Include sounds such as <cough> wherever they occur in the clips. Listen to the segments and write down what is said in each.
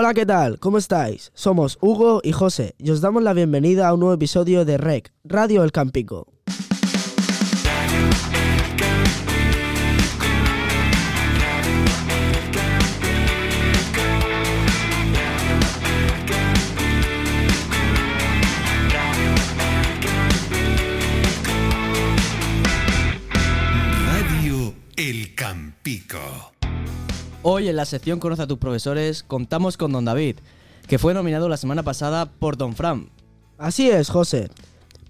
Hola, ¿qué tal? ¿Cómo estáis? Somos Hugo y José y os damos la bienvenida a un nuevo episodio de REC, Radio El Campico. Hoy en la sección Conoce a tus profesores contamos con Don David, que fue nominado la semana pasada por Don Fran. Así es, José.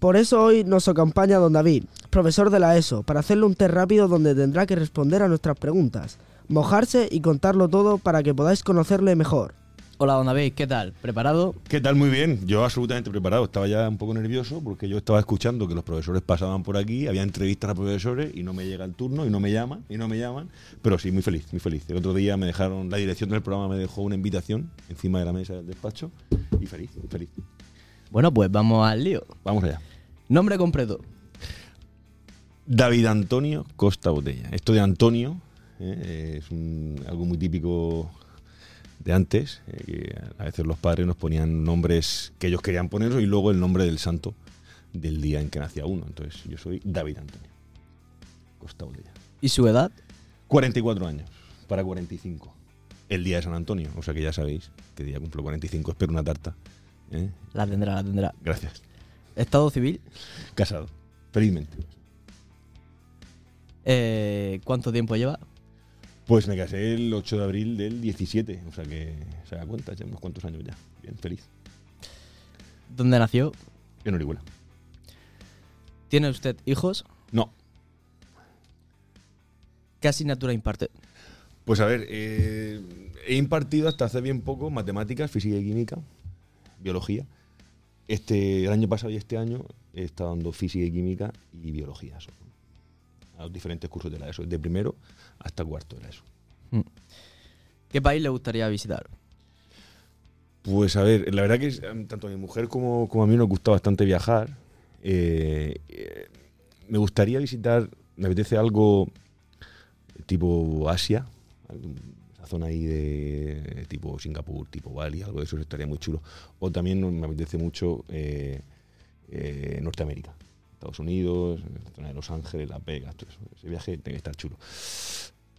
Por eso hoy nos acompaña don David, profesor de la ESO, para hacerle un test rápido donde tendrá que responder a nuestras preguntas, mojarse y contarlo todo para que podáis conocerle mejor. Hola Don David, ¿qué tal? ¿Preparado? ¿Qué tal? Muy bien. Yo absolutamente preparado. Estaba ya un poco nervioso porque yo estaba escuchando que los profesores pasaban por aquí, había entrevistas a profesores y no me llega el turno y no me llaman y no me llaman. Pero sí, muy feliz, muy feliz. El otro día me dejaron, la dirección del programa me dejó una invitación encima de la mesa del despacho y feliz, feliz. Bueno, pues vamos al lío. Vamos allá. Nombre completo. David Antonio Costa Botella. Esto de Antonio eh, es un- algo muy típico de antes, eh, que a veces los padres nos ponían nombres que ellos querían poner y luego el nombre del santo del día en que nacía uno. Entonces yo soy David Antonio Costa. ¿Y su edad? 44 años, para 45. El día de San Antonio, o sea que ya sabéis que día cumplo 45, espero una tarta. ¿eh? La tendrá, la tendrá. Gracias. Estado civil. Casado, felizmente. Eh, ¿Cuánto tiempo lleva? Pues me casé el 8 de abril del 17, o sea que se da cuenta, ya unos cuantos años ya. Bien, feliz. ¿Dónde nació? En Orihuela. ¿Tiene usted hijos? No, ¿Qué asignatura imparte? pues a ver, eh, he impartido hasta hace bien poco matemáticas, física y química, biología. Este, el año pasado y este año he estado dando física y química y biología solo. A los diferentes cursos de la ESO, de primero hasta cuarto de la ESO. ¿Qué país le gustaría visitar? Pues a ver, la verdad que em, tanto a mi mujer como, como a mí nos gusta bastante viajar. Eh, eh, me gustaría visitar, me apetece algo tipo Asia, esa zona ahí de tipo Singapur, tipo Bali, algo de eso estaría muy chulo. O también me apetece mucho eh, eh, Norteamérica, Estados Unidos, la zona de Los Ángeles, Las Vegas, todo eso. Ese viaje tiene que estar chulo.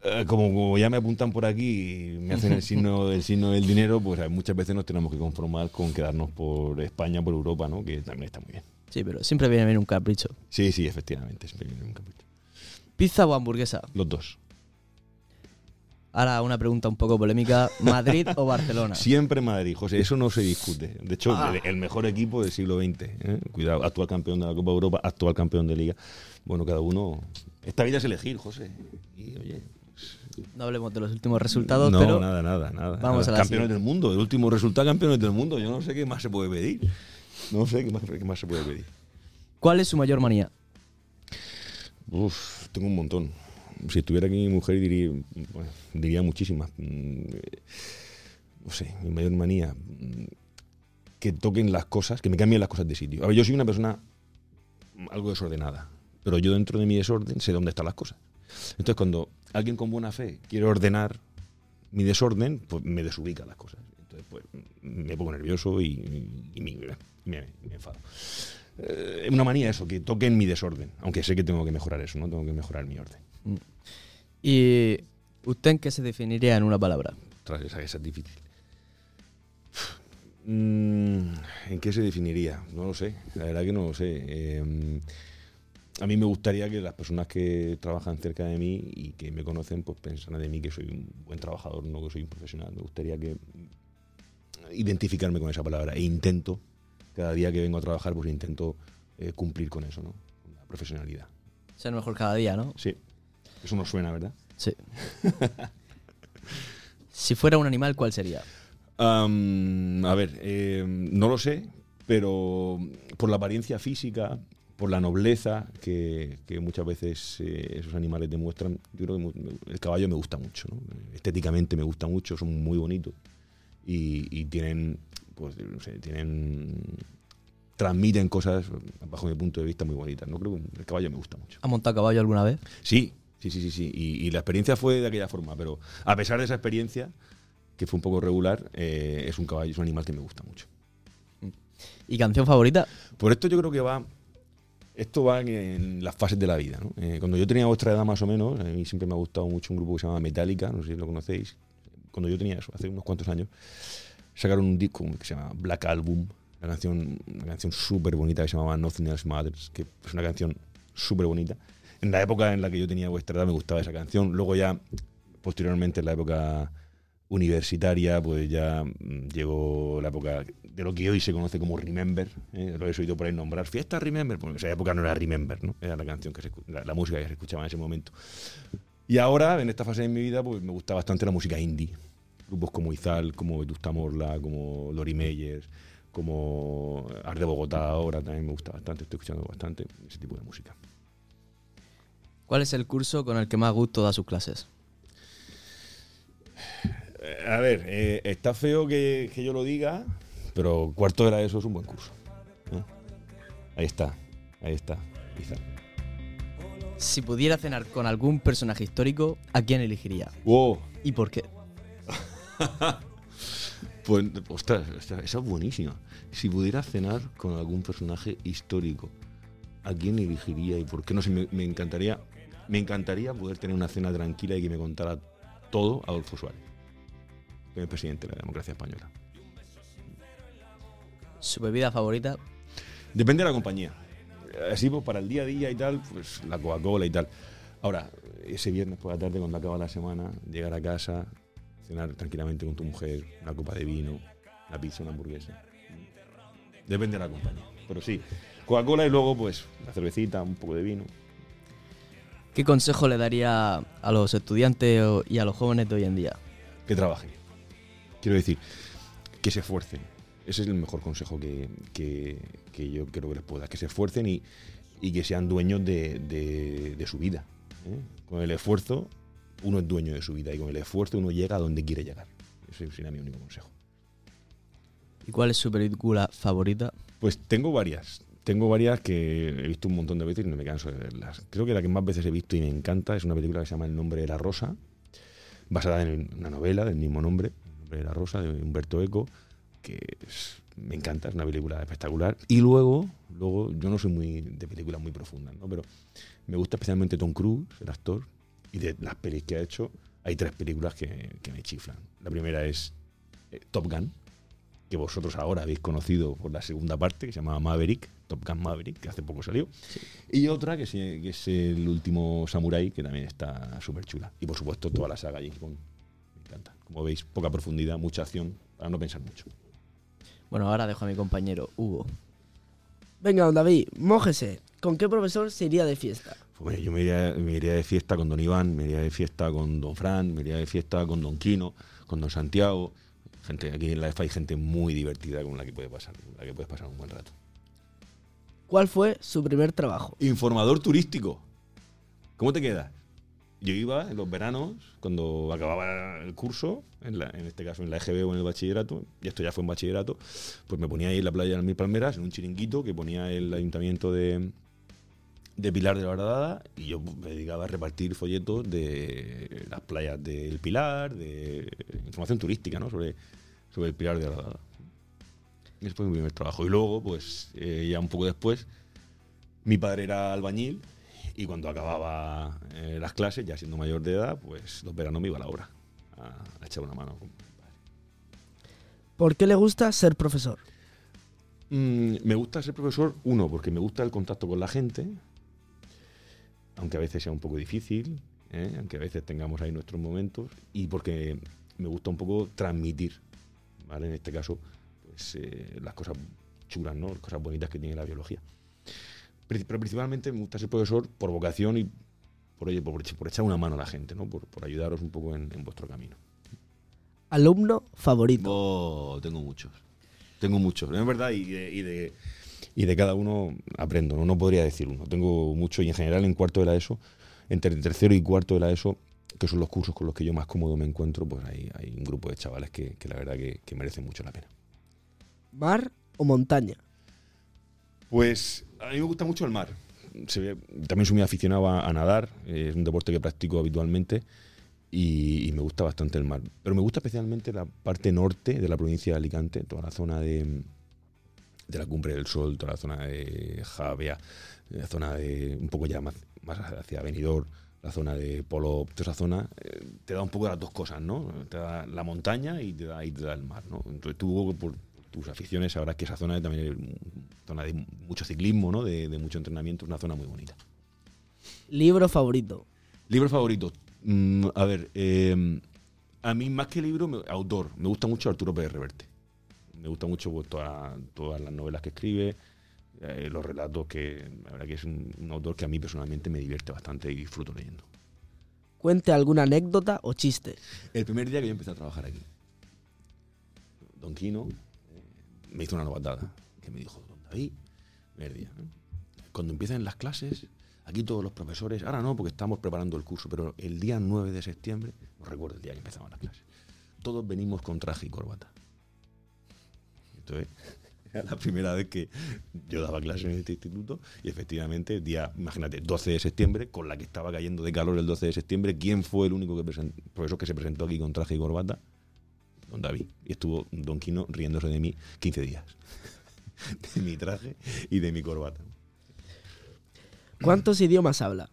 Eh, como, como ya me apuntan por aquí y me hacen el signo, <laughs> el signo del dinero, pues eh, muchas veces nos tenemos que conformar con quedarnos por España, por Europa, ¿no? Que también está muy bien. Sí, pero siempre viene bien un capricho. Sí, sí, efectivamente. siempre viene un capricho. ¿Pizza o hamburguesa? Los dos. Ahora una pregunta un poco polémica. ¿Madrid o Barcelona? <laughs> Siempre Madrid, José, eso no se discute. De hecho, Ah. el, el mejor equipo del siglo XX. ¿eh? Cuidado, actual campeón de la Copa de Europa, actual campeón de Liga. Bueno, cada uno. Esta vida es elegir, José. Y oye. No hablemos de los últimos resultados, no, pero nada, nada, nada. vamos nada. a la Campeones siguiente. del mundo, el último resultado, campeones del mundo. Yo no sé qué más se puede pedir. No sé qué más, qué más se puede pedir. ¿cuál es su mayor manía? Uf, tengo un montón. Si estuviera aquí mi mujer diría, muchísimas. Mm, No sé, mi mayor manía. mm, Que toquen las cosas, que me cambien las cosas de sitio. A ver, yo soy una persona algo desordenada, pero yo dentro de mi desorden sé dónde están las cosas. Entonces, cuando alguien con buena fe quiere ordenar mi desorden, pues me desubica las cosas. Entonces, pues me pongo nervioso y, me enfado. Eh, Es una manía eso, que toquen mi desorden. Aunque sé que tengo que mejorar eso, ¿no? Tengo que mejorar mi orden. ¿Y usted en qué se definiría en una palabra? Tras esa, esa es difícil. Mm, ¿En qué se definiría? No lo sé. La verdad que no lo sé. Eh, a mí me gustaría que las personas que trabajan cerca de mí y que me conocen, pues pensaran de mí que soy un buen trabajador, no que soy un profesional. Me gustaría que identificarme con esa palabra. E intento, cada día que vengo a trabajar, pues intento eh, cumplir con eso, ¿no? Con la profesionalidad. Ser mejor cada día, ¿no? Sí. Eso nos suena, ¿verdad? Sí. <laughs> si fuera un animal, ¿cuál sería? A ver, eh, no lo sé, pero por la apariencia física, por la nobleza que, que muchas veces eh, esos animales demuestran, yo creo que el caballo me gusta mucho, ¿no? estéticamente me gusta mucho, son muy bonitos y, y tienen, pues, no sé, tienen, transmiten cosas, bajo mi punto de vista, muy bonitas. No creo que el caballo me gusta mucho. ¿Ha montado caballo alguna vez? Sí, sí, sí, sí, sí. Y, y la experiencia fue de aquella forma, pero a pesar de esa experiencia, que fue un poco regular, eh, es un caballo, es un animal que me gusta mucho. ¿Y canción favorita? Por esto yo creo que va. Esto va en, las fases de la vida. ¿no? Eh, cuando yo tenía vuestra edad más o menos, a mí siempre me ha gustado mucho un grupo que se llama Metallica, no sé si lo conocéis. Cuando yo tenía eso, hace unos cuantos años, sacaron un disco que se llama Black Album, una canción, una canción súper bonita que se llamaba Nothing Else Matters, que es una canción súper bonita. En la época en la que yo tenía vuestra edad me gustaba esa canción. Luego ya, posteriormente, en la época universitaria, pues ya mm, llegó la época de lo que hoy se conoce como Remember. ¿eh? Lo he oído por ahí nombrar. Fiesta Remember, porque en esa época no era Remember, ¿no? Era la canción que se la, la música que se escuchaba en ese momento. Y ahora, en esta fase de mi vida, pues me gusta bastante la música indie. Grupos como Izal, como Vetusta Morla, como Lori Meyers, como Art de Bogotá ahora también me gusta bastante. Estoy escuchando bastante ese tipo de música. ¿Cuál es el curso con el que más gusto da sus clases? Eh, A ver, eh, está feo que, que yo lo diga, pero cuarto de la ESO es un buen curso. ¿eh? Ahí está, ahí está. Izal. Si pudiera cenar con algún personaje histórico, ¿a quién elegiría? Wow. ¿Y por qué? <laughs> Pues, ostras, esa esa es buenísima. Si pudiera cenar con algún personaje histórico, ¿a quién elegiría y por qué? No sé, me, me encantaría, me encantaría poder tener una cena tranquila y que me contara todo Adolfo Suárez, que es el presidente de la democracia española. ¿Su bebida favorita? Depende de la compañía. Así, pues, para el día a día y tal, pues la Coca-Cola y tal. Ahora, ese viernes por la tarde, cuando acaba la semana, llegar a casa, cenar tranquilamente con tu mujer, una copa de vino, una pizza, una hamburguesa. Depende de la compañía. Pero sí, Coca-Cola y luego, pues, la cervecita, un poco de vino. ¿Qué consejo le daría a los estudiantes y a los jóvenes de hoy en día? que trabajen. Quiero decir, que se esfuercen. Ese es el mejor consejo que, que- que yo creo que les puedo dar. Que se esfuercen y, y que sean dueños de, de- de su vida. ¿eh? Con el esfuerzo, uno es dueño de su vida y con el esfuerzo uno llega a donde quiere llegar. Ese sería mi único consejo. ¿Y cuál es su película favorita? Pues tengo varias. Tengo varias que he visto un montón de veces y no me canso de verlas. Creo que la que más veces he visto y me encanta es una película que se llama El nombre de la rosa, basada en una novela del mismo nombre, El nombre de la rosa, de Humberto Eco, que me encanta, es una película espectacular. Y luego, luego yo no soy muy de películas muy profundas, ¿no? pero me gusta especialmente Tom Cruise, el actor, y de las pelis que ha hecho, hay tres películas que, que me chiflan. La primera es eh, Top Gun, que vosotros ahora habéis conocido por la segunda parte, que se llama Maverick, Top Gun Maverick, que hace poco salió. Y otra que, se- que es el último Samurai, que también está súper chula. Y por supuesto toda la saga James Bond. Me encanta. Como veis, poca profundidad, mucha acción, para no pensar mucho. Bueno, ahora dejo a mi compañero Hugo. Venga, don David, mójese. ¿Con qué profesor se iría de fiesta? Pues mira, yo me iría, me iría de fiesta con Don Iván, me iría de fiesta con Don Fran, me iría de fiesta con Don Quino, con Don Santiago. Gente, aquí en la EFA hay gente muy divertida con la que puede pasar, con la que puedes pasar un buen rato. ¿Cuál fue su primer trabajo? Informador turístico. ¿Cómo te quedas? Yo iba en los veranos, cuando acababa el curso, en, la- en este caso en la EGB o en el bachillerato, y esto ya fue en bachillerato, pues me ponía ahí en la playa de las Mil Palmeras, en un chiringuito que ponía el ayuntamiento de, de Pilar de la Horadada, y yo me dedicaba a repartir folletos de las playas del Pilar, de información turística, ¿no? Sobre, sobre el Pilar de la Horadada. Ese fue mi primer trabajo. Y luego, pues, eh, ya un poco después, mi padre era albañil y cuando acababa eh, las clases, ya siendo mayor de edad, pues los veranos me iba a la obra a, a echar una mano. con mi padre. ¿Por qué le gusta ser profesor? Mm, me gusta ser profesor, uno, porque me gusta el contacto con la gente, aunque a veces sea un poco difícil, ¿eh? aunque a veces tengamos ahí nuestros momentos, y porque me gusta un poco transmitir, ¿vale? En este caso, pues eh, las cosas chulas, ¿no? Las cosas bonitas que tiene la biología. Pero principalmente me gusta ser profesor por vocación y por, oye, por, por echar una mano a la gente, ¿no? Por, por ayudaros un poco en, en vuestro camino. Alumno favorito. Oh, tengo muchos. Tengo muchos. Es verdad, y de, y de, y de cada uno aprendo, ¿no? No podría decir uno. Tengo muchos y en general en cuarto de la ESO, entre tercero y cuarto de la ESO, que son los cursos con los que yo más cómodo me encuentro, pues hay, hay un grupo de chavales que, que la verdad que, que merecen mucho la pena. ¿Mar o montaña? Pues a mí me gusta mucho el mar. También soy muy aficionado a, nadar, es un deporte que practico habitualmente y, me gusta bastante el mar. Pero me gusta especialmente la parte norte de la provincia de Alicante, toda la zona de, de la Cumbre del Sol, toda la zona de Javea, la zona de un poco ya más, hacia Benidorm, la zona de Polo, toda esa zona eh, te da un poco las dos cosas, ¿no? Te da la montaña y te da, y te da el mar, ¿no? Entonces tú por tus aficiones sabrás que esa zona también es una zona de mucho ciclismo, ¿no? De, de mucho entrenamiento, una zona muy bonita. Libro favorito. Libro favorito. Mm, a ver, eh, a mí más que libro, me- autor. Me gusta mucho Arturo Pérez Reverte. Me gusta mucho pues, toda- todas las novelas que escribe, eh, los relatos que la verdad que es un, un autor que a mí personalmente me divierte bastante y disfruto leyendo. Cuente alguna anécdota o chiste. El primer día que yo empecé a trabajar aquí, Don Quino me hizo una novatada que me dijo, Don David, ¿no? cuando empiezan las clases, aquí todos los profesores, ahora no porque estamos preparando el curso, pero el día 9 de septiembre, no recuerdo el día que empezaban las clases, todos venimos con traje y corbata. Entonces, <laughs> era la primera vez que yo daba clases en este instituto y efectivamente, día, imagínate, 12 de septiembre, con la que estaba cayendo de calor el 12 de septiembre, ¿quién fue el único profesor que se presentó aquí con traje y corbata? Don David. Y estuvo Don Quino riéndose de mí 15 días. <laughs> De mi traje y de mi corbata. ¿Cuántos idiomas habla?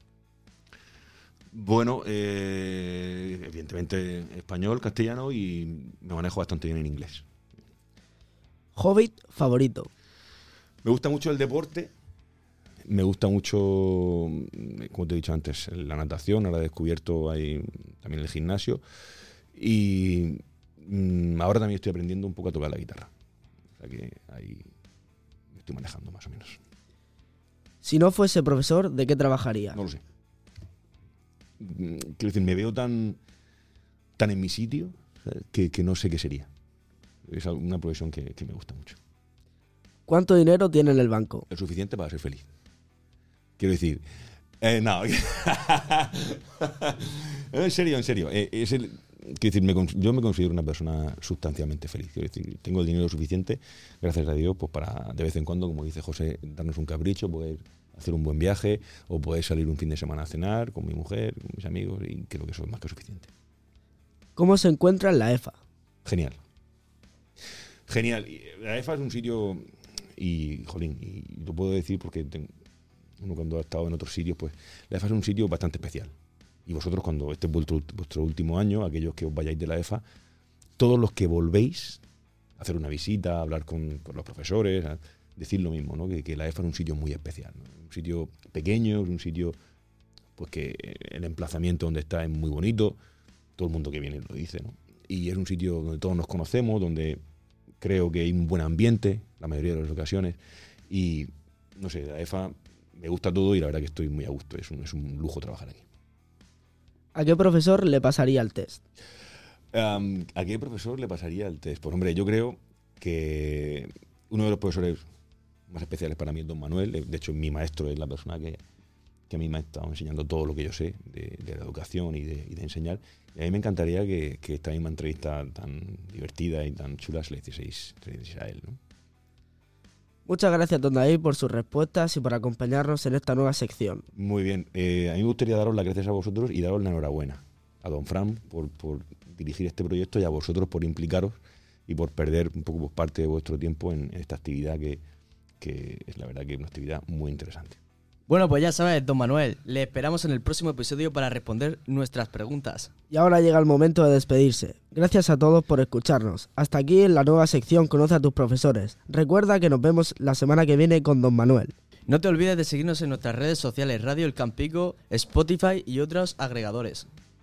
Bueno, eh, evidentemente español, castellano y me manejo bastante bien en inglés. Hobbit favorito. Me gusta mucho el deporte. Me gusta mucho, mm, como te he dicho antes, la natación. Ahora he descubierto ahí también el gimnasio. Y mm, ahora también estoy aprendiendo un poco a tocar la guitarra. O sea que ahí me estoy manejando más o menos. Si no fuese profesor, ¿de qué trabajaría? No lo sé. Mm, Quiero decir, me veo tan, tan en mi sitio que, que no sé qué sería. Es una profesión que, que me gusta mucho. ¿Cuánto dinero tiene en el banco? el suficiente para ser feliz. Quiero decir, eh, no, <laughs> en serio, en serio. eh, es el- quiero decir, me yo me considero una persona sustancialmente feliz. Quiero decir, tengo el dinero suficiente, gracias a Dios, pues para de vez en cuando, como dice José, darnos un capricho, poder hacer un buen viaje o poder salir un fin de semana a cenar con mi mujer, con mis amigos, y creo que eso es más que suficiente. ¿Cómo se encuentra en la EFA? Genial. Genial. Y La EFA es un sitio, y jolín, y lo puedo decir porque uno cuando ha estado en otros sitios, pues la EFA es un sitio bastante especial. Y vosotros cuando este es vuestro, último año, aquellos que os vayáis de la EFA, todos los que volvéis a hacer una visita, a hablar con, los profesores, a decir lo mismo, ¿no? que, la EFA es un sitio muy especial. Un sitio pequeño, un sitio pues que el emplazamiento donde está es muy bonito, todo el mundo que viene lo dice, ¿no? Y es un sitio donde todos nos conocemos, donde creo que hay un buen ambiente, la mayoría de las ocasiones, y no sé, la EFA me gusta todo y la verdad que estoy muy a gusto, es un, es un lujo trabajar aquí. ¿A qué profesor le pasaría el test? ¿A qué profesor le pasaría el test? Pues hombre, yo creo que uno de los profesores más especiales para mí es don Manuel. Eh, De hecho, mi maestro es la persona que, que a mí me ha estado enseñando todo lo que yo sé de, la educación y de, enseñar. Y a mí me encantaría que, esta misma entrevista tan divertida y tan chula se le hicieseis, se le hicieseis a él. ¿no? Muchas gracias, don David, por sus respuestas y por acompañarnos en esta nueva sección. Muy bien. Eh, a mí me gustaría daros las gracias a vosotros y daros la enhorabuena a don Fran por, por dirigir este proyecto y a vosotros por implicaros y por perder un poco pues, parte de vuestro tiempo en, en esta actividad que, que es la verdad que es una actividad muy interesante. Bueno, pues ya sabes, don Manuel, le esperamos en el próximo episodio para responder nuestras preguntas. Y ahora llega el momento de despedirse. Gracias a todos por escucharnos. Hasta aquí en la nueva sección Conoce a tus profesores. Recuerda que nos vemos la semana que viene con don Manuel. No te olvides de seguirnos en nuestras redes sociales Radio El Campico, Spotify y otros agregadores.